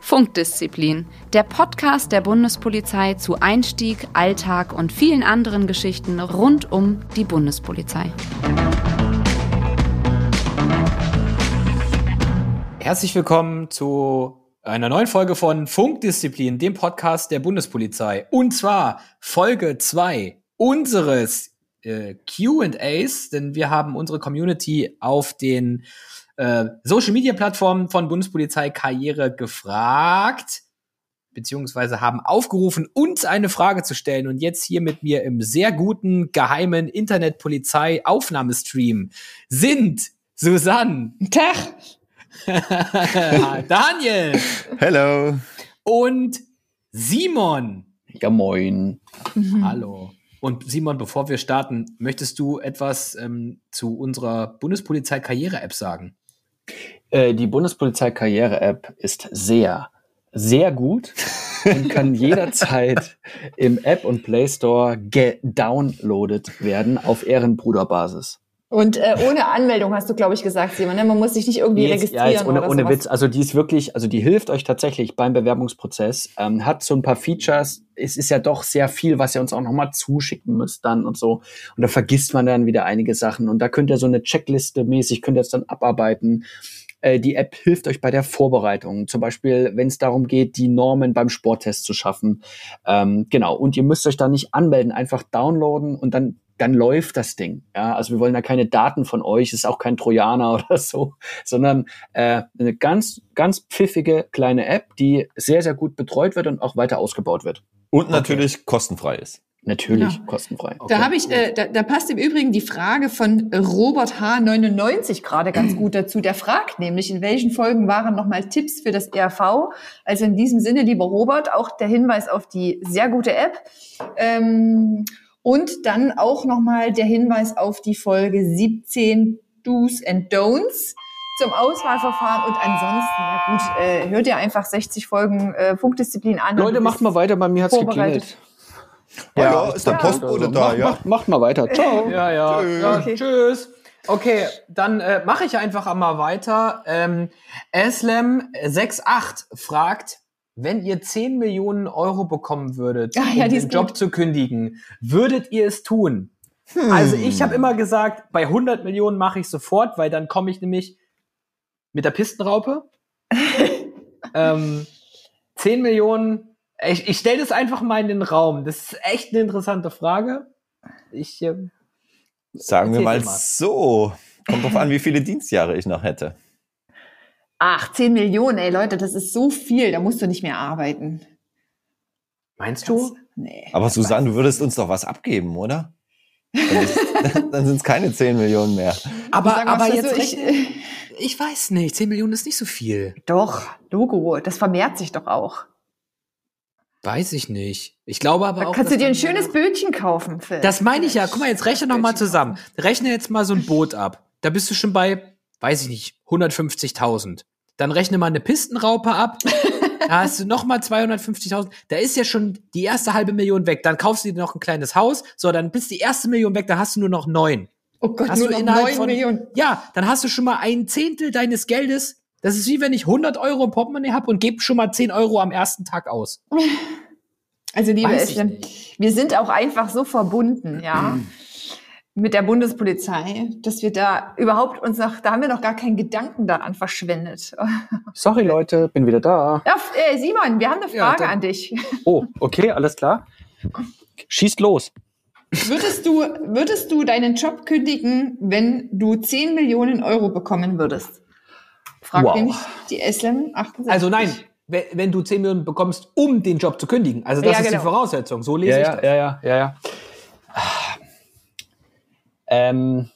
Funkdisziplin, der Podcast der Bundespolizei zu Einstieg, Alltag und vielen anderen Geschichten rund um die Bundespolizei. Herzlich willkommen zu einer neuen Folge von Funkdisziplin, dem Podcast der Bundespolizei. Und zwar Folge 2 unseres äh, QAs, denn wir haben unsere Community auf den äh, Social Media Plattformen von Bundespolizei Karriere gefragt, beziehungsweise haben aufgerufen, uns eine Frage zu stellen. Und jetzt hier mit mir im sehr guten, geheimen Internetpolizei-Aufnahmestream sind Susanne. Tag. Daniel. Hello. Und Simon. Ja, moin. Mhm. Hallo. Und Simon, bevor wir starten, möchtest du etwas ähm, zu unserer Bundespolizei-Karriere-App sagen? Äh, die Bundespolizei-Karriere-App ist sehr, sehr gut und kann jederzeit im App und Play Store gedownloadet werden auf Ehrenbruderbasis. Und äh, ohne Anmeldung hast du, glaube ich, gesagt, Simon. Ne? Man muss sich nicht irgendwie jetzt, registrieren. Ja, jetzt ohne, oder ohne sowas. Witz. Also die ist wirklich, also die hilft euch tatsächlich beim Bewerbungsprozess. Ähm, hat so ein paar Features. Es ist ja doch sehr viel, was ihr uns auch nochmal zuschicken müsst dann und so. Und da vergisst man dann wieder einige Sachen. Und da könnt ihr so eine Checkliste mäßig, könnt ihr es dann abarbeiten. Äh, die App hilft euch bei der Vorbereitung. Zum Beispiel, wenn es darum geht, die Normen beim Sporttest zu schaffen. Ähm, genau. Und ihr müsst euch da nicht anmelden, einfach downloaden und dann dann läuft das Ding. Ja, also wir wollen da keine Daten von euch, ist auch kein Trojaner oder so, sondern äh, eine ganz, ganz pfiffige kleine App, die sehr, sehr gut betreut wird und auch weiter ausgebaut wird. Und natürlich okay. kostenfrei ist. Natürlich Ja. kostenfrei. Da habe ich, äh, da, da passt im Übrigen die Frage von Robert H99 gerade ganz gut dazu. Der fragt nämlich, in welchen Folgen waren nochmal Tipps für das ERV? Also in diesem Sinne, lieber Robert, auch der Hinweis auf die sehr gute App. Ähm, und dann auch nochmal der Hinweis auf die Folge 17 Do's and Don'ts zum Auswahlverfahren. Und ansonsten, na gut, äh, hört ihr einfach 60 Folgen äh, Funkdisziplin an. Leute, macht mal weiter, bei mir hat's vorbereitet. geklingelt. Oh ja, ist der Ja. Postbote Also, da, macht, ja? macht, macht mal weiter. Ciao. Ja, ja. Tschüss. ja Okay. Tschüss. Okay, dann äh, mache ich einfach einmal weiter. Ähm, Eslem68 fragt, wenn ihr 10 Millionen Euro bekommen würdet, Ah, ja, um den Job gut. zu kündigen, würdet ihr es tun? Also ich habe immer gesagt, bei 100 Millionen mache ich sofort, weil dann komme ich nämlich mit der Pistenraupe. ähm, 10 Millionen, ich, ich stelle das einfach mal in den Raum. Das ist echt eine interessante Frage. Ich, ähm, Sagen wir mal mal. so. Kommt drauf an, wie viele Dienstjahre ich noch hätte. Ach, 10 Millionen, ey Leute, das ist so viel, da musst du nicht mehr arbeiten. meinst du? nee. Aber Susanne, du würdest uns doch was abgeben, oder? Dann, sind es keine 10 Millionen mehr. Aber, Sag mal, aber jetzt so, ich, rechne, ich weiß nicht, 10 Millionen ist nicht so viel. Doch, Logo, das vermehrt sich doch auch. Weiß ich nicht. Ich glaube aber Da auch. kannst du dir ein schönes Bötchen kaufen. Phil. Das meine ich ja. Guck mal, jetzt rechne noch mal zusammen. Rechne jetzt mal so ein Boot ab. Da bist du schon bei, weiß ich nicht, 150.000. Dann rechne mal eine Pistenraupe ab. Da hast du noch mal 250.000. Da ist ja schon die erste halbe Million weg. Dann kaufst du dir noch ein kleines Haus. So, dann bist die erste Million weg. Da hast du nur noch neun. oh Gott, Hast nur noch 9 von- Millionen. Ja, dann hast du schon mal ein Zehntel deines Geldes. Das ist wie wenn ich 100 Euro im Portemonnaie habe und gebe schon mal 10 Euro am ersten Tag aus. Also liebe nicht. wir sind auch einfach so verbunden, ja, mit der Bundespolizei, dass wir da überhaupt uns noch, da haben wir noch gar keinen Gedanken daran verschwendet. Sorry, Leute, bin wieder da. Ja, äh, Simon, wir haben eine Ja, Frage dann- an dich. Oh, okay, alles klar. Schießt los. Würdest du, würdest du deinen Job kündigen, wenn du 10 Millionen Euro bekommen würdest? Fragt Wow. nämlich die Eslem 68. Also nein, wenn, wenn du 10 Millionen bekommst, um den Job zu kündigen. Also das Ja, ist genau. die Voraussetzung. So lese Ja, ich ja, das. ja, ja, ja, ja. Ähm,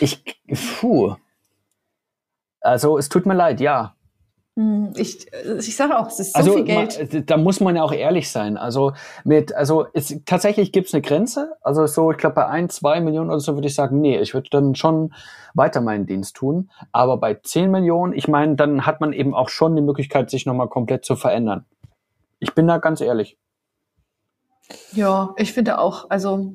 ich, puh. Also, es tut mir leid, ja. Hm, Ich, ich sage auch, es ist so also, viel Geld. ma- da muss man ja auch ehrlich sein. Also, mit, also, es, tatsächlich gibt es eine Grenze. Also, so, ich glaube, bei ein, zwei Millionen oder so würde ich sagen, nee, ich würde dann schon weiter meinen Dienst tun. Aber bei 10 Millionen, ich meine, dann hat man eben auch schon die Möglichkeit, sich nochmal komplett zu verändern. Ich bin da ganz ehrlich. Ja, ich finde auch. Also,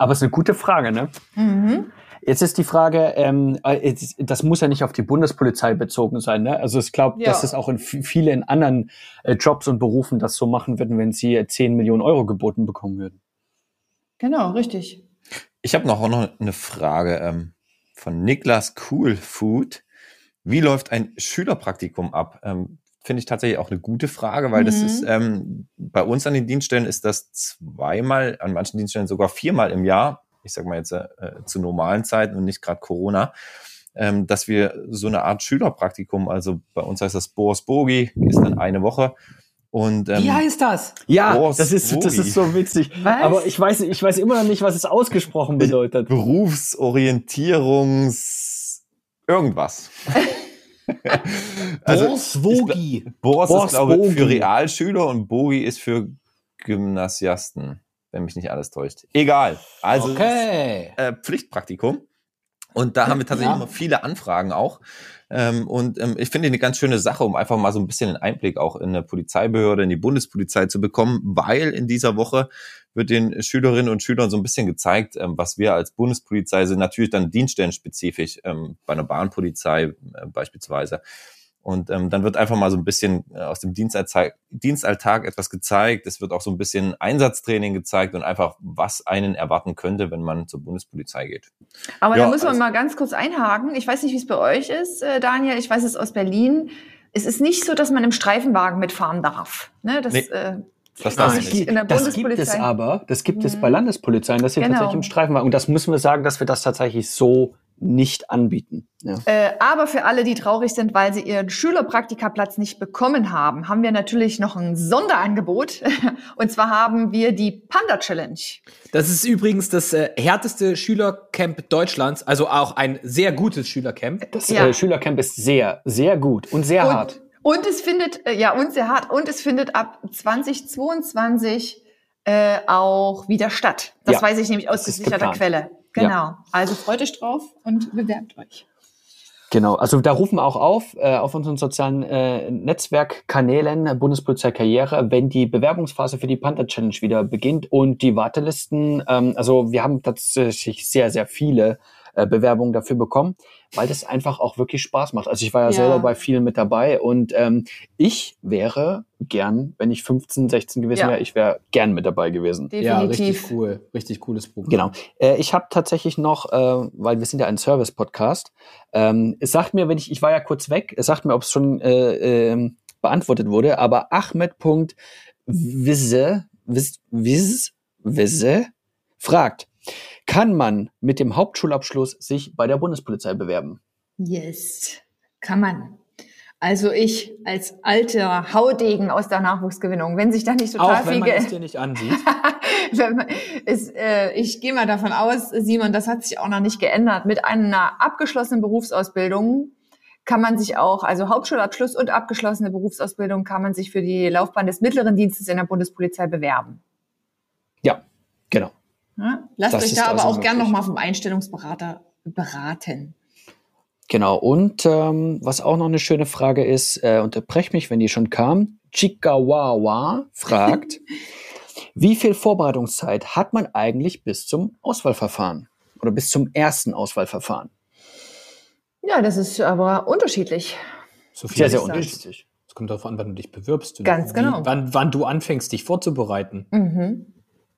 Aber es ist eine gute Frage, ne? mhm. Jetzt ist die Frage, ähm, äh, das muss ja nicht auf die Bundespolizei bezogen sein. Ne? Also ich glaube, Ja. dass es auch in viele in anderen äh, Jobs und Berufen das so machen würden, wenn sie äh, 10 Millionen Euro geboten bekommen würden. Genau, richtig. Ich habe noch, auch noch eine Frage ähm, von Niklas Cool Food. Wie läuft ein Schülerpraktikum ab? Ähm, Finde ich tatsächlich auch eine gute Frage, weil das Mhm. ist ähm, bei uns an den Dienststellen ist das zweimal, an manchen Dienststellen sogar viermal im Jahr. Ich sag mal jetzt äh, zu normalen Zeiten und nicht gerade Corona, ähm, dass wir so eine Art Schülerpraktikum, also bei uns heißt das Boris Bogi, ist dann eine Woche. Und ähm, Wie heißt das? Ja, das ist, das ist so witzig. Was? Aber ich weiß, ich weiß immer noch nicht, was es ausgesprochen bedeutet. Berufsorientierungs irgendwas. also. Boris Boss ist, glaube ich, für Realschüler und Bogi ist für Gymnasiasten, wenn mich nicht alles täuscht. Egal. Also Okay. äh, Pflichtpraktikum. Und da haben wir tatsächlich Ja. immer viele Anfragen auch. Ähm, und ähm, ich finde eine ganz schöne Sache, um einfach mal so ein bisschen einen Einblick auch in eine Polizeibehörde, in die Bundespolizei zu bekommen, weil in dieser Woche wird den Schülerinnen und Schülern so ein bisschen gezeigt, ähm, was wir als Bundespolizei sind, natürlich dann dienststellenspezifisch, ähm, bei einer Bahnpolizei äh, beispielsweise. Und ähm, dann wird einfach mal so ein bisschen äh, aus dem Dienstalltag, Dienstalltag etwas gezeigt. Es wird auch so ein bisschen Einsatztraining gezeigt und einfach, was einen erwarten könnte, wenn man zur Bundespolizei geht. Aber Ja, da muss man also- mal ganz kurz einhaken. Ich weiß nicht, wie es bei euch ist, äh, Daniel. Ich weiß es aus Berlin. Es ist nicht so, dass man im Streifenwagen mitfahren darf. Ne? Das, Nee. äh, Das das ich nicht. in der das gibt es Bundespolizei. aber, das gibt es Mhm. bei Landespolizeien, dass sie Genau. tatsächlich im Streifenwagen. Und das müssen wir sagen, dass wir das tatsächlich so nicht anbieten. Ja. Äh, aber für alle, die traurig sind, weil sie ihren Schülerpraktikaplatz nicht bekommen haben, haben wir natürlich noch ein Sonderangebot. Und zwar haben wir die Panda Challenge. Das ist übrigens das äh, härteste Schülercamp Deutschlands, also auch ein sehr gutes Schülercamp. Das Ja. äh, Schülercamp ist sehr, sehr gut und sehr hart. Und, und es findet, äh, ja, und sehr hart, und es findet ab 2022 äh, auch wieder statt. Das Ja, weiß ich nämlich aus gesicherter. Quelle. Genau. Also freut euch drauf und bewerbt euch. Genau, also da rufen wir auch auf, äh, auf unseren sozialen äh, Netzwerkkanälen äh, Bundespolizei Karriere, wenn die Bewerbungsphase für die Panther Challenge wieder beginnt und die Wartelisten, ähm, also wir haben tatsächlich sehr, sehr viele äh, Bewerbungen dafür bekommen, weil das einfach auch wirklich Spaß macht. Also ich war ja, Ja. selber bei vielen mit dabei und ähm, ich wäre gern, wenn ich 15, 16 gewesen Ja. wäre, ich wäre gern mit dabei gewesen. Ja, Definitiv. richtig cool. Richtig cooles Programm. Genau. Äh, ich habe tatsächlich noch, äh, weil wir sind ja ein Service-Podcast, ähm, es sagt mir, wenn ich, ich war ja kurz weg, es sagt mir, ob es schon äh, ähm, beantwortet wurde, aber Ahmed.wisse, Wiss, Wiss, Wisse fragt, kann man mit dem Hauptschulabschluss sich bei der Bundespolizei bewerben? Yes, kann man. Also ich als alter Haudegen aus der Nachwuchsgewinnung, wenn sich da nicht total Auch wenn viel man es dir nicht ansieht. ist, äh, ich gehe mal davon aus, Simon, das hat sich auch noch nicht geändert. Mit einer abgeschlossenen Berufsausbildung kann man sich auch, also Hauptschulabschluss und abgeschlossene Berufsausbildung, kann man sich für die Laufbahn des mittleren Dienstes in der Bundespolizei bewerben. Ja, genau. Ja? Lasst Das euch da aber also auch gern nochmal vom Einstellungsberater beraten. Genau. Und ähm, was auch noch eine schöne Frage ist, äh, unterbrech mich, wenn die schon kam. Chikawawa fragt, wie viel Vorbereitungszeit hat man eigentlich bis zum Auswahlverfahren oder bis zum ersten Auswahlverfahren? Ja, das ist aber unterschiedlich. So viel Sehr, sehr unterschiedlich. Es kommt darauf an, wann du dich bewirbst. und Ganz genau. Wann, wann du anfängst, dich vorzubereiten. Mhm.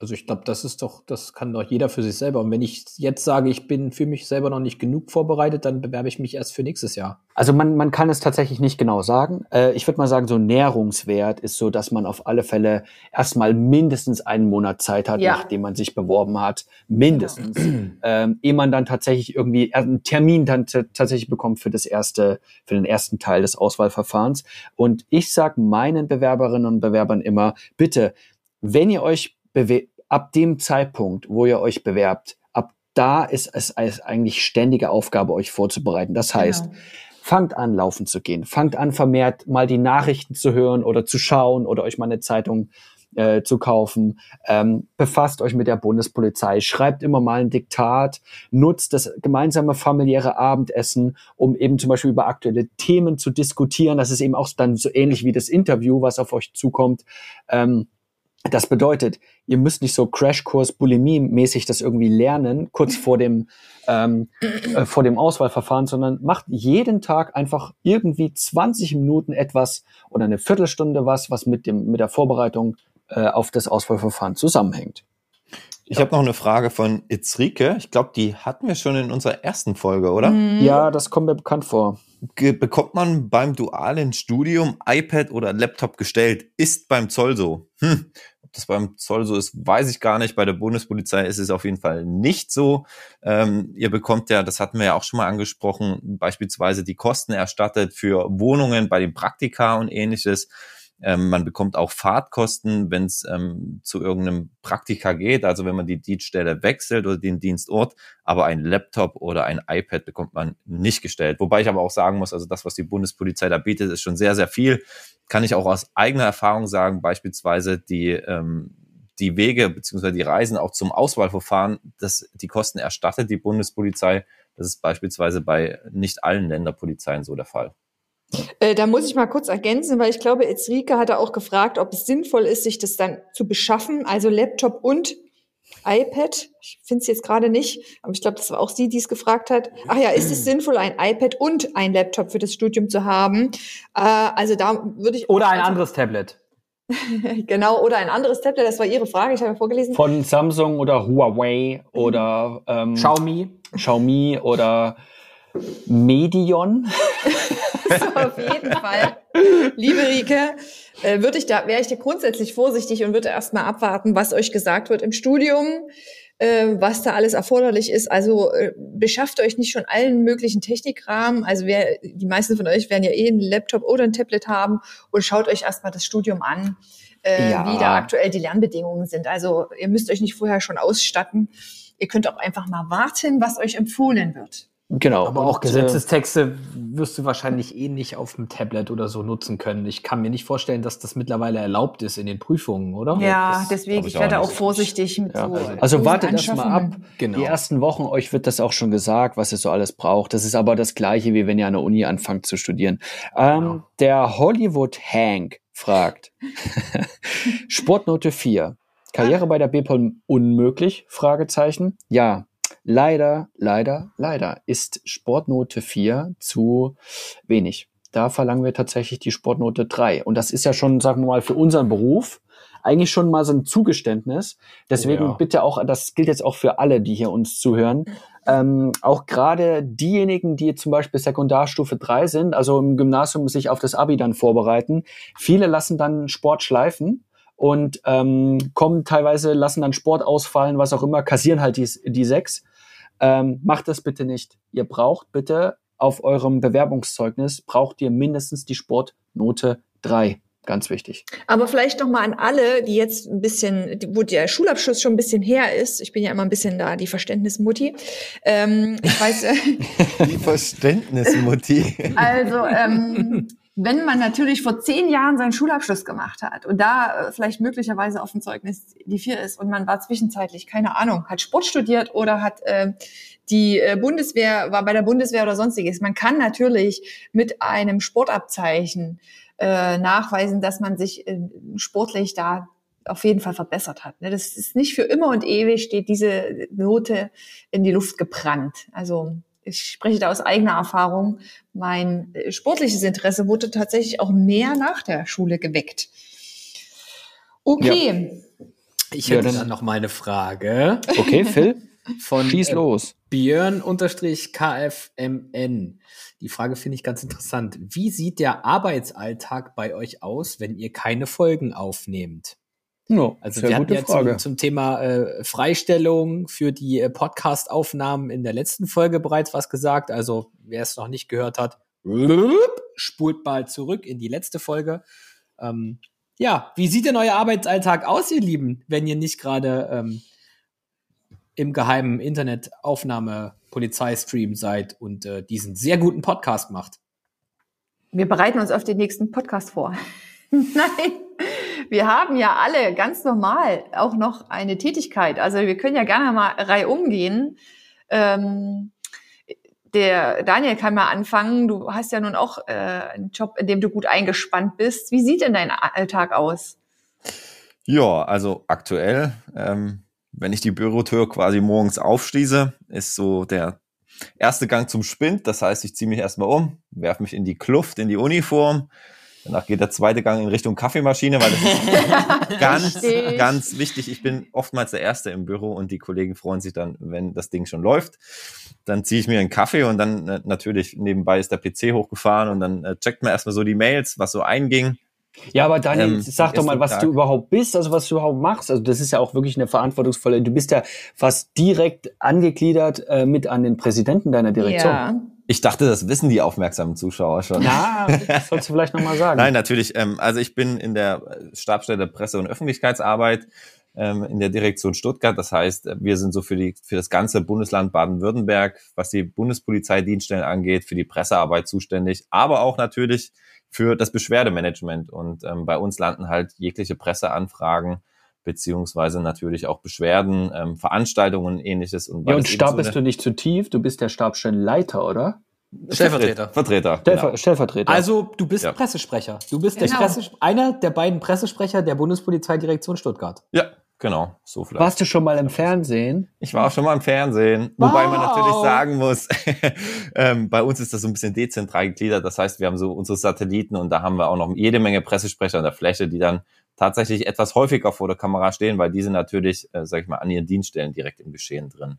Also ich glaube, das ist doch, das kann doch jeder für sich selber. Und wenn ich jetzt sage, ich bin für mich selber noch nicht genug vorbereitet, dann bewerbe ich mich erst für nächstes Jahr. Also man, man kann es tatsächlich nicht genau sagen. Äh, ich würde mal sagen, so Nährungswert ist so, dass man auf alle Fälle erstmal mindestens einen Monat Zeit hat, Ja. nachdem man sich beworben hat. Mindestens. ähm, ehe man dann tatsächlich irgendwie einen Termin dann tatsächlich bekommt für das erste, für den ersten Teil des Auswahlverfahrens. Und ich sage meinen Bewerberinnen und Bewerbern immer, bitte, wenn ihr euch bewe ab dem Zeitpunkt, wo ihr euch bewerbt, ab da ist es als eigentlich ständige Aufgabe, euch vorzubereiten. Das heißt, Genau. fangt an, laufen zu gehen. Fangt an, vermehrt mal die Nachrichten zu hören oder zu schauen oder euch mal eine Zeitung äh, zu kaufen. Ähm, befasst euch mit der Bundespolizei. Schreibt immer mal ein Diktat. Nutzt das gemeinsame familiäre Abendessen, um eben zum Beispiel über aktuelle Themen zu diskutieren. Das ist eben auch dann so ähnlich wie das Interview, was auf euch zukommt. Ähm, Das bedeutet, ihr müsst nicht so Crashkurs Bulimie-mäßig das irgendwie lernen, kurz vor dem, ähm, äh, vor dem Auswahlverfahren, sondern macht jeden Tag einfach irgendwie 20 Minuten etwas oder eine Viertelstunde was, was mit, dem, mit der Vorbereitung äh, auf das Auswahlverfahren zusammenhängt. Ich habe noch eine Frage von Itzrike. Ich glaube, die hatten wir schon in unserer ersten Folge, oder? Mhm. Ja, das kommt mir bekannt vor. Ge bekommt man beim dualen Studium iPad oder Laptop gestellt? Ist beim Zoll so? Hm. Das beim Zoll so ist, weiß ich gar nicht. Bei der Bundespolizei ist es auf jeden Fall nicht so. Ähm, ihr bekommt ja, das hatten wir ja auch schon mal angesprochen, beispielsweise die Kosten erstattet für Wohnungen bei den Praktika und ähnliches. Ähm, man bekommt auch Fahrtkosten, wenn es ähm, zu irgendeinem Praktika geht, also wenn man die Dienststelle wechselt oder den Dienstort, aber ein Laptop oder ein iPad bekommt man nicht gestellt. Wobei ich aber auch sagen muss, also das, was die Bundespolizei da bietet, ist schon sehr, sehr viel. Kann ich auch aus eigener Erfahrung sagen, beispielsweise die, ähm, die Wege beziehungsweise die Reisen auch zum Auswahlverfahren, dass die Kosten erstattet die Bundespolizei. Das ist beispielsweise bei nicht allen Länderpolizeien so der Fall. Äh, da muss ich mal kurz ergänzen, weil ich glaube, Ezrike hatte auch gefragt, ob es sinnvoll ist, sich das dann zu beschaffen, also Laptop und iPad. Ich finde es jetzt gerade nicht, aber ich glaube, das war auch sie, die es gefragt hat. Ach ja, ist es sinnvoll, ein iPad und ein Laptop für das Studium zu haben? Äh, also da würde ich Oder ein also, anderes Tablet. genau oder ein anderes Tablet. Das war Ihre Frage. Ich habe ja vorgelesen. Von Samsung oder Huawei oder ähm, Xiaomi. Xiaomi oder Medion. So, auf jeden Fall. Liebe Rike, äh, würde ich da, wäre ich da grundsätzlich vorsichtig und würde erstmal abwarten, was euch gesagt wird im Studium, äh, was da alles erforderlich ist. Also äh, beschafft euch nicht schon allen möglichen Technikrahmen. Also wer, die meisten von euch werden ja eh einen Laptop oder ein Tablet haben und schaut euch erstmal das Studium an, Ja. wie da aktuell die Lernbedingungen sind. Also ihr müsst euch nicht vorher schon ausstatten. Ihr könnt auch einfach mal warten, was euch empfohlen wird. Genau. Aber auch Und, äh, Gesetzestexte wirst du wahrscheinlich eh nicht auf dem Tablet oder so nutzen können. Ich kann mir nicht vorstellen, dass das mittlerweile erlaubt ist in den Prüfungen, oder? Ja, das deswegen, ich ich werde auch auch vorsichtig mit Ja. so. Also wartet erst mal ab. Genau. Die ersten Wochen, euch wird das auch schon gesagt, was ihr so alles braucht. Das ist aber das Gleiche, wie wenn ihr an der Uni anfangt zu studieren. Ähm, Genau. Der Hollywood Hank fragt. Sportnote 4. Karriere bei der BPOL unmöglich? Fragezeichen. Ja. Leider, leider, leider ist Sportnote 4 zu wenig. Da verlangen wir tatsächlich die Sportnote 3. Und das ist ja schon, sagen wir mal, für unseren Beruf eigentlich schon mal so ein Zugeständnis. Deswegen Oh ja. bitte auch, das gilt jetzt auch für alle, die hier uns zuhören, ähm, auch gerade diejenigen, die zum Beispiel Sekundarstufe 3 sind, also im Gymnasium sich auf das Abi dann vorbereiten, viele lassen dann Sport schleifen und ähm, kommen teilweise, lassen dann Sport ausfallen, was auch immer, kassieren halt die, die sechs. Ähm, macht das bitte nicht. Ihr braucht bitte auf eurem Bewerbungszeugnis, braucht ihr mindestens die Sportnote 3. Ganz wichtig. Aber vielleicht noch mal an alle, die jetzt ein bisschen, wo der Schulabschluss schon ein bisschen her ist. Ich bin ja immer ein bisschen da die Verständnismutti. Ähm, ich weiß, äh, Die Verständnismutti. also ähm, wenn man natürlich vor zehn Jahren seinen Schulabschluss gemacht hat und da äh, vielleicht möglicherweise auf dem Zeugnis die vier ist und man war zwischenzeitlich keine Ahnung, hat Sport studiert oder hat äh, die äh, Bundeswehr war bei der Bundeswehr oder sonstiges. Man kann natürlich mit einem Sportabzeichen äh, nachweisen, dass man sich äh, sportlich da auf jeden Fall verbessert hat. Ne? Das ist nicht für immer und ewig steht diese Note in die Luft gebrannt. Also ich spreche da aus eigener Erfahrung. Mein äh, sportliches Interesse wurde tatsächlich auch mehr nach der Schule geweckt. Okay, Ich Ja, hätte dann- dann noch mal eine Frage Okay, Phil, von schieß äh, los. Björn-KFMN. Die Frage finde ich ganz interessant. Wie sieht der Arbeitsalltag bei euch aus, wenn ihr keine Folgen aufnehmt? No, Also sehr wir hatten gute ja Frage. zum, zum Thema äh, Freistellung für die äh, Podcast-Aufnahmen in der letzten Folge bereits was gesagt. Also wer es noch nicht gehört hat, spult mal zurück in die letzte Folge. Ähm, ja, wie sieht denn euer Arbeitsalltag aus, ihr Lieben, wenn ihr nicht gerade ähm, im geheimen Internetaufnahme-Polizeistream seid und äh, diesen sehr guten Podcast macht? wir bereiten uns auf den nächsten Podcast vor. Nein, wir haben ja alle ganz normal auch noch eine Tätigkeit. Also wir können ja gerne mal reihum gehen. Ähm, der Daniel kann mal anfangen. Du hast ja nun auch äh, einen Job, in dem du gut eingespannt bist. Wie sieht denn dein Alltag aus? Ja, also aktuell, ähm, wenn ich die Bürotür quasi morgens aufschließe, ist so der erste Gang zum Spind. Das heißt, ich ziehe mich erstmal um, werfe mich in die Kluft, in die Uniform. Danach geht der zweite Gang in Richtung Kaffeemaschine, weil das ist ganz, Richtig. ganz wichtig. Ich bin oftmals der Erste im Büro und die Kollegen freuen sich dann, wenn das Ding schon läuft. Dann ziehe ich mir einen Kaffee und dann äh, natürlich nebenbei ist der PC hochgefahren und dann äh, checkt man erstmal so die Mails, was so einging. Ja, aber Daniel, Ähm, sag doch mal, was Tag. du überhaupt bist, also was du überhaupt machst. Also das ist ja auch wirklich eine verantwortungsvolle. Du bist ja fast direkt angegliedert äh, mit an den Präsidenten deiner Direktion. Ja. Ich dachte, das wissen die aufmerksamen Zuschauer schon. Na, das sollst du vielleicht nochmal sagen. Nein, natürlich. Ähm, also ich bin in der äh, Stabsstelle Presse- und Öffentlichkeitsarbeit ähm, in der Direktion Stuttgart. Das heißt, äh, wir sind so für die für das ganze Bundesland Baden-Württemberg, was die Bundespolizeidienststellen angeht, für die Pressearbeit zuständig, aber auch natürlich für das Beschwerdemanagement. Und ähm, bei uns landen halt jegliche Presseanfragen beziehungsweise natürlich auch Beschwerden, ähm, Veranstaltungen und ähnliches. Und ja, und Stab so bist du nicht zu tief. Du bist der Stabstellenleiter, oder? Stellvertreter. Vertreter. Stellver genau. Stellvertreter. Also, du bist Ja. Pressesprecher. Du bist Genau. der Presse einer der beiden Pressesprecher der Bundespolizeidirektion Stuttgart. Ja, genau. So vielleicht. warst du schon mal im Fernsehen? Ich war auch schon mal im Fernsehen, wobei man Wow. natürlich sagen muss, ähm, bei uns ist das so ein bisschen dezentral gegliedert. Das heißt, wir haben so unsere Satelliten und da haben wir auch noch jede Menge Pressesprecher an der Fläche, die dann tatsächlich etwas häufiger vor der Kamera stehen, weil die sind natürlich, äh, sag ich mal, an ihren Dienststellen direkt im Geschehen drin.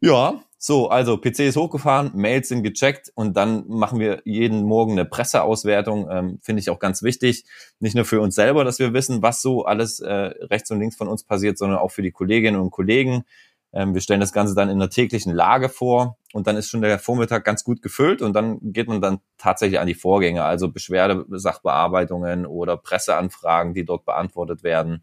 Ja, so, also PC ist hochgefahren, Mails sind gecheckt und dann machen wir jeden Morgen eine Presseauswertung. Ähm, Finde ich auch ganz wichtig. Nicht nur für uns selber, dass wir wissen, was so alles äh, rechts und links von uns passiert, sondern auch für die Kolleginnen und Kollegen. Ähm, wir stellen das Ganze dann in einer täglichen Lage vor und dann ist schon der Vormittag ganz gut gefüllt und dann geht man dann tatsächlich an die Vorgänge, also Beschwerdesachbearbeitungen oder Presseanfragen, die dort beantwortet werden.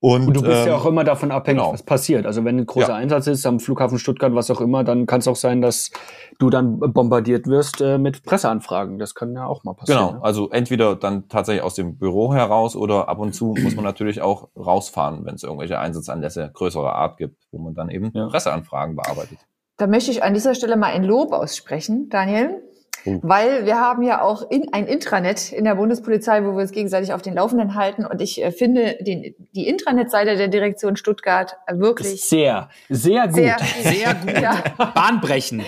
Und, Und du bist ja ähm, auch immer davon abhängig, genau. was passiert. Also wenn ein großer Ja. Einsatz ist am Flughafen Stuttgart, was auch immer, dann kann es auch sein, dass du dann bombardiert wirst äh, mit Presseanfragen. Das kann ja auch mal passieren. Genau, ne? also entweder dann tatsächlich aus dem Büro heraus oder ab und zu muss man natürlich auch rausfahren, wenn es irgendwelche Einsatzanlässe größerer Art gibt, wo man dann eben Ja. Presseanfragen bearbeitet. Da möchte ich an dieser Stelle mal ein Lob aussprechen, Daniel. Oh. Weil wir haben ja auch in, ein Intranet in der Bundespolizei, wo wir uns gegenseitig auf den Laufenden halten. Und ich äh, finde den, die Intranet-Seite der Direktion Stuttgart wirklich Sehr, sehr gut. sehr, Sehr gut. Ja, Bahnbrechend.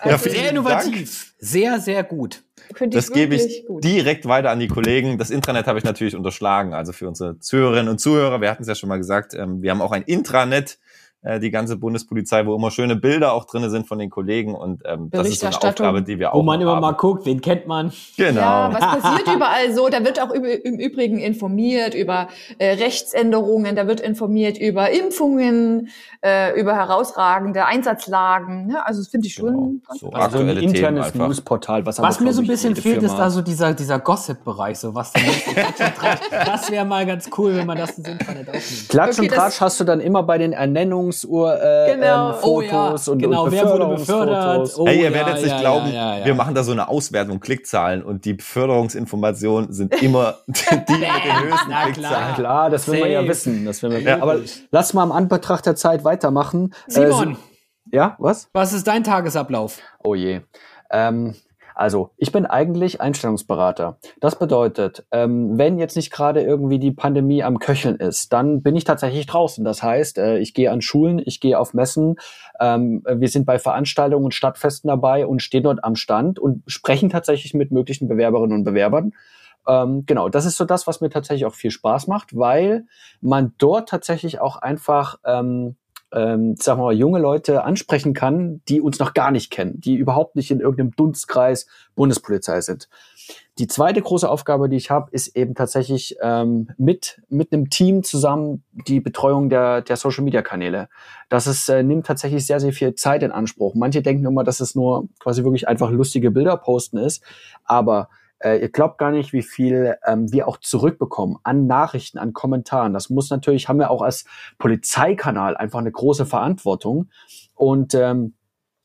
also, Sehr innovativ. Sehr, sehr gut. finde ich Das gebe ich gut. direkt weiter an die Kollegen. Das Intranet habe ich natürlich unterschlagen. Also für unsere Zuhörerinnen und Zuhörer, wir hatten es ja schon mal gesagt, ähm, wir haben auch ein Intranet, äh, die ganze Bundespolizei, wo immer schöne Bilder auch drinne sind von den Kollegen. Und ähm, das ist so eine. Aufgabe, die wir auch Wo man immer haben. mal guckt, wen kennt man. Genau. Ja, was passiert überall so? Da wird auch im Übrigen informiert über äh, Rechtsänderungen, da wird informiert über Impfungen, äh, über herausragende Einsatzlagen. Ne? Also das finde ich schon. Genau. ganz So. Also ein aktuelle Themen internes. Newsportal, was, Was mir so ein bisschen fehlt, ist Firma- da so dieser, dieser Gossip-Bereich, so was ist. Das wäre mal ganz cool, wenn man das ins Internet aufnimmt. Klatsch Okay, und Tratsch hast du dann immer bei den Ernennungsuhr äh, Genau. ähm, Oh ja, Fotos und, genau, und wer wurde Beförderungsfotos. befördert? Oh, hey, ihr ja, werdet nicht ja, glauben, ja, ja, ja. wir machen da so eine Auswertung Klickzahlen und die Beförderungsinformationen sind immer die mit den höchsten Na klar. Klickzahlen. Klar, das will man ja wissen. Das will man, Ja. Aber lass mal am Anbetracht der Zeit weitermachen. Simon, Äh, ja, was? was ist dein Tagesablauf? Oh je. Ähm, also, ich bin eigentlich Einstellungsberater. Das bedeutet, ähm, wenn jetzt nicht gerade irgendwie die Pandemie am Köcheln ist, dann bin ich tatsächlich draußen. Das heißt, äh, ich gehe an Schulen, ich gehe auf Messen, ähm, wir sind bei Veranstaltungen und Stadtfesten dabei und stehen dort am Stand und sprechen tatsächlich mit möglichen Bewerberinnen und Bewerbern. Ähm, genau, das ist so das, was mir tatsächlich auch viel Spaß macht, weil man dort tatsächlich auch einfach ähm, ähm, sagen wir mal, junge Leute ansprechen kann, die uns noch gar nicht kennen, die überhaupt nicht in irgendeinem Dunstkreis Bundespolizei sind. Die zweite große Aufgabe, die ich habe, ist eben tatsächlich ähm, mit mit einem Team zusammen die Betreuung der der Social Media Kanäle. Das ist, äh, nimmt tatsächlich sehr sehr viel Zeit in Anspruch. Manche denken immer, dass es nur quasi wirklich einfach lustige Bilder posten ist, aber äh, ihr glaubt gar nicht, wie viel ähm, wir auch zurückbekommen an Nachrichten, an Kommentaren. Das muss natürlich, haben wir auch als Polizeikanal einfach eine große Verantwortung. Und ähm,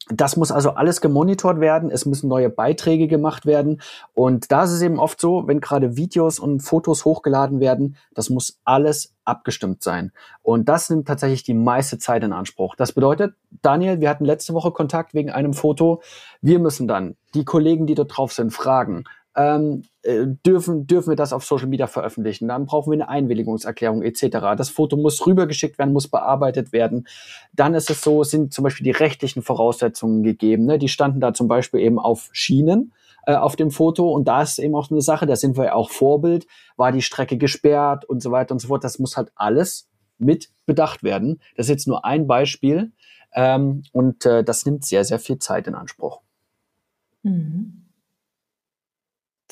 das muss also alles gemonitort werden. Es müssen neue Beiträge gemacht werden. Und da ist es eben oft so, wenn gerade Videos und Fotos hochgeladen werden, das muss alles abgestimmt sein. Und das nimmt tatsächlich die meiste Zeit in Anspruch. Das bedeutet, Daniel, wir hatten letzte Woche Kontakt wegen einem Foto. Wir müssen dann die Kollegen, die dort drauf sind, fragen, ähm, äh, dürfen, dürfen wir das auf Social Media veröffentlichen. Dann brauchen wir eine Einwilligungserklärung etc. Das Foto muss rübergeschickt werden, muss bearbeitet werden. Dann ist es so, sind zum Beispiel die rechtlichen Voraussetzungen gegeben. Ne? Die standen da zum Beispiel eben auf Schienen äh, auf dem Foto und da ist eben auch eine Sache, da sind wir ja auch Vorbild, war die Strecke gesperrt und so weiter und so fort. Das muss halt alles mit bedacht werden. Das ist jetzt nur ein Beispiel ähm, und äh, das nimmt sehr, sehr viel Zeit in Anspruch. Mhm.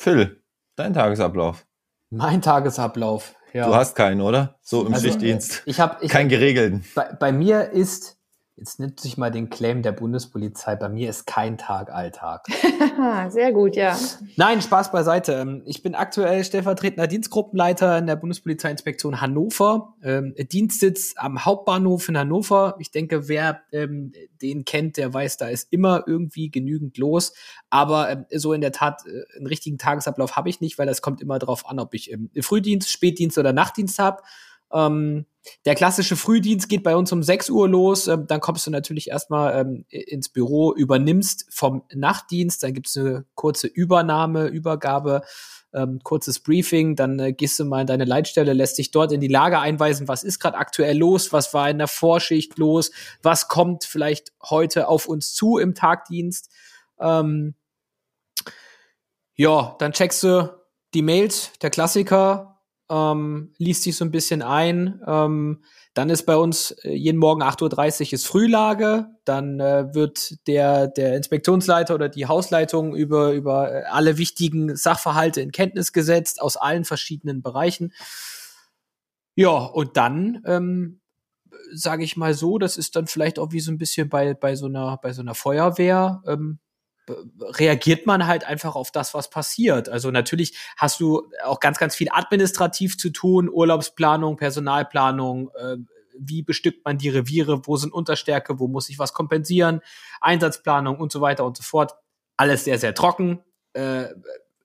Phil, dein Tagesablauf. Mein Tagesablauf. Ja. Du hast keinen, oder? So im also, Schichtdienst. Ich habe keinen geregelten. Bei, bei, mir ist Jetzt nimmt sich mal den Claim der Bundespolizei. Bei mir ist kein Tag Alltag. Sehr gut, ja. Nein, Spaß beiseite. Ähm, ich bin aktuell stellvertretender Dienstgruppenleiter in der Bundespolizeiinspektion Hannover. Ähm, Dienstsitz am Hauptbahnhof in Hannover. Ich denke, wer ähm, den kennt, der weiß, da ist immer irgendwie genügend los. Aber ähm, so in der Tat, äh, einen richtigen Tagesablauf habe ich nicht, weil das kommt immer darauf an, ob ich ähm, Frühdienst, Spätdienst oder Nachtdienst habe. Ähm, der klassische Frühdienst geht bei uns um 6 Uhr los. Ähm, dann kommst du natürlich erstmal ähm, ins Büro, übernimmst vom Nachtdienst, dann gibt's eine kurze Übernahme, Übergabe, ähm, kurzes Briefing, dann äh, gehst du mal in deine Leitstelle, lässt dich dort in die Lage einweisen, was ist gerade aktuell los, was war in der Vorschicht los, was kommt vielleicht heute auf uns zu im Tagdienst. Ähm, ja, dann checkst du die Mails, der Klassiker, ähm, liest sich so ein bisschen ein. Ähm, dann ist bei uns äh, jeden Morgen 8.30 Uhr ist Frühlage. Dann äh, wird der, der Inspektionsleiter oder die Hausleitung über, über äh, alle wichtigen Sachverhalte in Kenntnis gesetzt aus allen verschiedenen Bereichen. Ja, und dann ähm, sage ich mal so, das ist dann vielleicht auch wie so ein bisschen bei, bei, so, einer, bei so einer Feuerwehr. Ähm, reagiert man halt einfach auf das, was passiert. Also natürlich hast du auch ganz, ganz viel administrativ zu tun, Urlaubsplanung, Personalplanung, äh, wie bestückt man die Reviere, wo sind Unterstärke, wo muss ich was kompensieren, Einsatzplanung und so weiter und so fort. Alles sehr, sehr trocken, äh,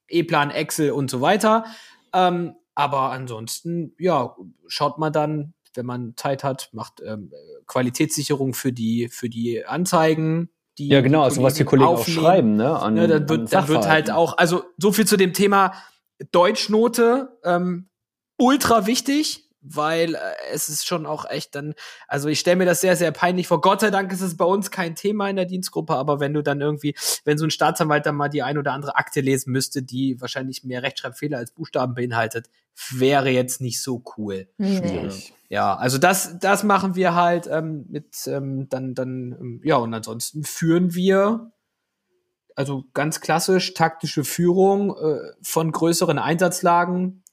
E-Plan, Excel und so weiter. Ähm, aber ansonsten, ja, schaut man dann, wenn man Zeit hat, macht ähm, Qualitätssicherung für die, für die Anzeigen, die. Ja, genau, also was die Kollegen aufnehmen. auch schreiben, ne? An, ja, dann wird, dann wird halt auch, also so viel zu dem Thema Deutschnote, ähm, ultra wichtig, weil äh, es ist schon auch echt dann, also ich stelle mir das sehr, sehr peinlich vor. Gott sei Dank ist es bei uns kein Thema in der Dienstgruppe, aber wenn du dann irgendwie, wenn so ein Staatsanwalt dann mal die ein oder andere Akte lesen müsste, die wahrscheinlich mehr Rechtschreibfehler als Buchstaben beinhaltet, wäre jetzt nicht so cool. Schwierig. Ja, also das, das machen wir halt ähm, mit ähm, dann, dann, ähm, ja, und ansonsten führen wir also ganz klassisch taktische Führung äh, von größeren Einsatzlagen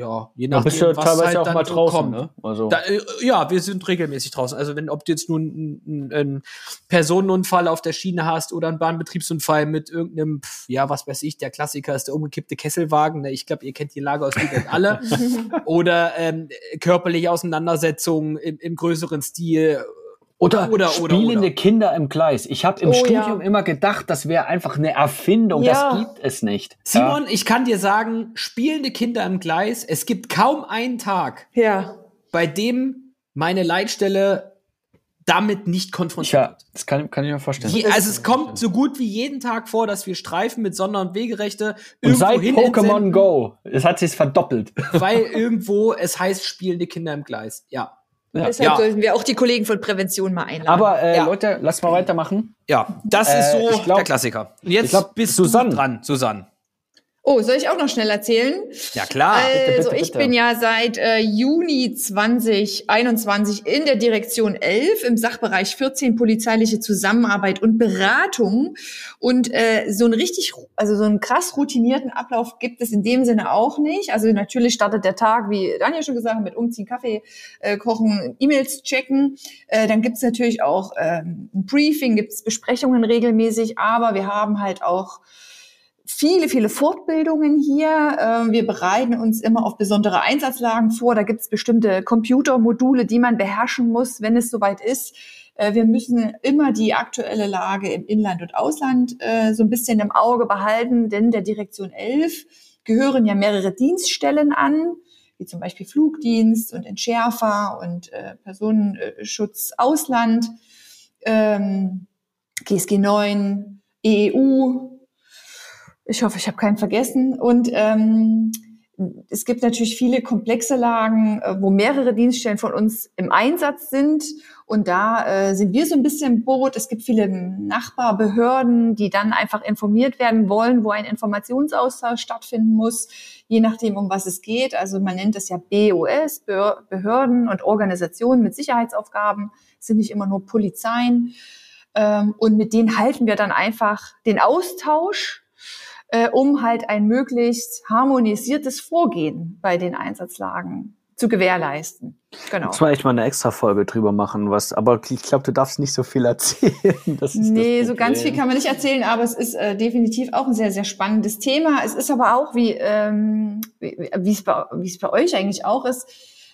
ja, je nachdem, bist du was teilweise halt auch mal draußen, kommt. ne? Also. Da, äh, ja, wir sind regelmäßig draußen. Also wenn, ob du jetzt nun einen, einen Personenunfall auf der Schiene hast oder einen Bahnbetriebsunfall mit irgendeinem, ja, was weiß ich, der Klassiker ist der umgekippte Kesselwagen. Ne? Ich glaube, ihr kennt die Lage aus Lübeck alle. oder ähm, körperliche Auseinandersetzungen im, im größeren Stil oder, oder, spielende oder, Kinder im Gleis. Ich habe im oh, Studium ja. immer gedacht, das wäre einfach eine Erfindung. Ja. Das gibt es nicht. Simon, ja. ich kann dir sagen, spielende Kinder im Gleis, es gibt kaum einen Tag, ja. bei dem meine Leitstelle damit nicht konfrontiert ja, Das kann, kann ich mir vorstellen. Je, also es kommt so gut wie jeden Tag vor, dass wir Streifen mit Sonder- und Wegerechte und seit Pokémon Go, es hat sich verdoppelt. Weil irgendwo es heißt spielende Kinder im Gleis. Ja. Ja. Deshalb ja. sollten wir auch die Kollegen von Prävention mal einladen. Aber äh, ja. Leute, lass mal weitermachen. Ja, das äh, ist so glaub, der Klassiker. Und jetzt glaub, bist Susanne. du dran, Susanne. Oh, soll ich auch noch schnell erzählen? Ja, klar. Also, bitte, bitte, bitte. ich bin ja seit äh, Juni 2021 in der Direktion 11 im Sachbereich 14 polizeiliche Zusammenarbeit und Beratung. Und äh, so ein richtig, also so einen krass routinierten Ablauf gibt es in dem Sinne auch nicht. Also natürlich startet der Tag, wie Daniel schon gesagt hat, mit Umziehen, Kaffee äh, kochen, E-Mails checken. Äh, dann gibt es natürlich auch äh, ein Briefing, gibt es Besprechungen regelmäßig, aber wir haben halt auch viele, viele Fortbildungen hier. Ähm, wir bereiten uns immer auf besondere Einsatzlagen vor. Da gibt es bestimmte Computermodule, die man beherrschen muss, wenn es soweit ist. Äh, wir müssen immer die aktuelle Lage im Inland und Ausland äh, so ein bisschen im Auge behalten, denn der Direktion 11 gehören ja mehrere Dienststellen an, wie zum Beispiel Flugdienst und Entschärfer und äh, Personenschutz Ausland, GSG 9, EEU, Ich hoffe, ich habe keinen vergessen. Und ähm, es gibt natürlich viele komplexe Lagen, äh, wo mehrere Dienststellen von uns im Einsatz sind. Und da äh, sind wir so ein bisschen im Boot. Es gibt viele Nachbarbehörden, die dann einfach informiert werden wollen, wo ein Informationsaustausch stattfinden muss, je nachdem, um was es geht. Also man nennt es ja BOS, Behörden und Organisationen mit Sicherheitsaufgaben, das sind nicht immer nur Polizeien. Ähm, und mit denen halten wir dann einfach den Austausch äh, um halt ein möglichst harmonisiertes Vorgehen bei den Einsatzlagen zu gewährleisten. Genau. Muss man echt mal eine extra Folge drüber machen, was, aber ich glaube, du darfst nicht so viel erzählen. Das nee, so ganz viel kann man nicht erzählen, aber es ist äh, definitiv auch ein sehr, sehr spannendes Thema. Es ist aber auch, wie ähm, es bei, wie es bei euch eigentlich auch ist,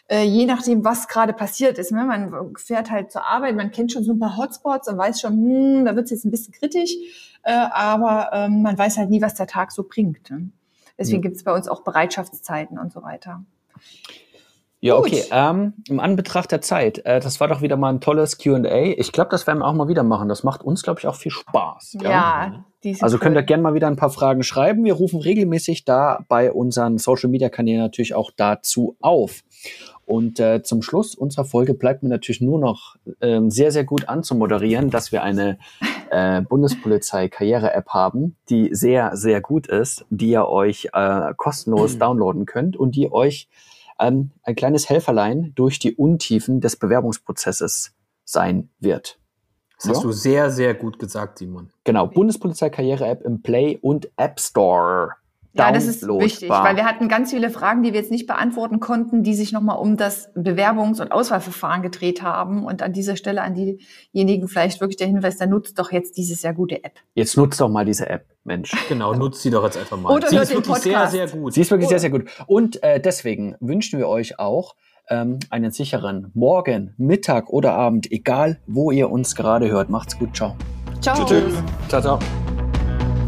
äh, je nachdem, was gerade passiert ist. Ne? Man fährt halt zur Arbeit, man kennt schon so ein paar Hotspots und weiß schon, hm, da wird es jetzt ein bisschen kritisch äh, aber ähm, man weiß halt nie, was der Tag so bringt. Ne? Deswegen ja. gibt es bei uns auch Bereitschaftszeiten und so weiter. Ja, Gut. okay. Ähm, Im Anbetracht der Zeit, äh, das war doch wieder mal ein tolles QA. Ich glaube, das werden wir auch mal wieder machen. Das macht uns, glaube ich, auch viel Spaß. Ja, ja Also könnt ihr gerne mal wieder ein paar Fragen schreiben. Wir rufen regelmäßig da bei unseren Social Media Kanälen natürlich auch dazu auf. Und äh, zum Schluss unserer Folge bleibt mir natürlich nur noch ähm, sehr, sehr gut anzumoderieren, dass wir eine äh, Bundespolizei-Karriere-App haben, die sehr, sehr gut ist, die ihr euch äh, kostenlos downloaden könnt und die euch ähm, ein kleines Helferlein durch die Untiefen des Bewerbungsprozesses sein wird. Das hast du sehr, sehr gut gesagt, Simon. Genau, Bundespolizei-Karriere-App im Play und App Store. Ja, das ist wichtig, weil wir hatten ganz viele Fragen, die wir jetzt nicht beantworten konnten, die sich nochmal um das Bewerbungs- und Auswahlverfahren gedreht haben. Und an dieser Stelle an diejenigen vielleicht wirklich der Hinweis, dann nutzt doch jetzt diese sehr gute App. Jetzt nutzt doch mal diese App, Mensch. Genau, nutzt sie doch jetzt einfach mal. Oder sie ist wirklich Podcast. sehr, sehr gut. Sie ist wirklich Oder. sehr, sehr gut. Und äh, deswegen wünschen wir euch auch ähm, einen sicheren Morgen, Mittag oder Abend, egal wo ihr uns gerade hört. Macht's gut, ciao. Ciao. Tschüss. Ciao, ciao.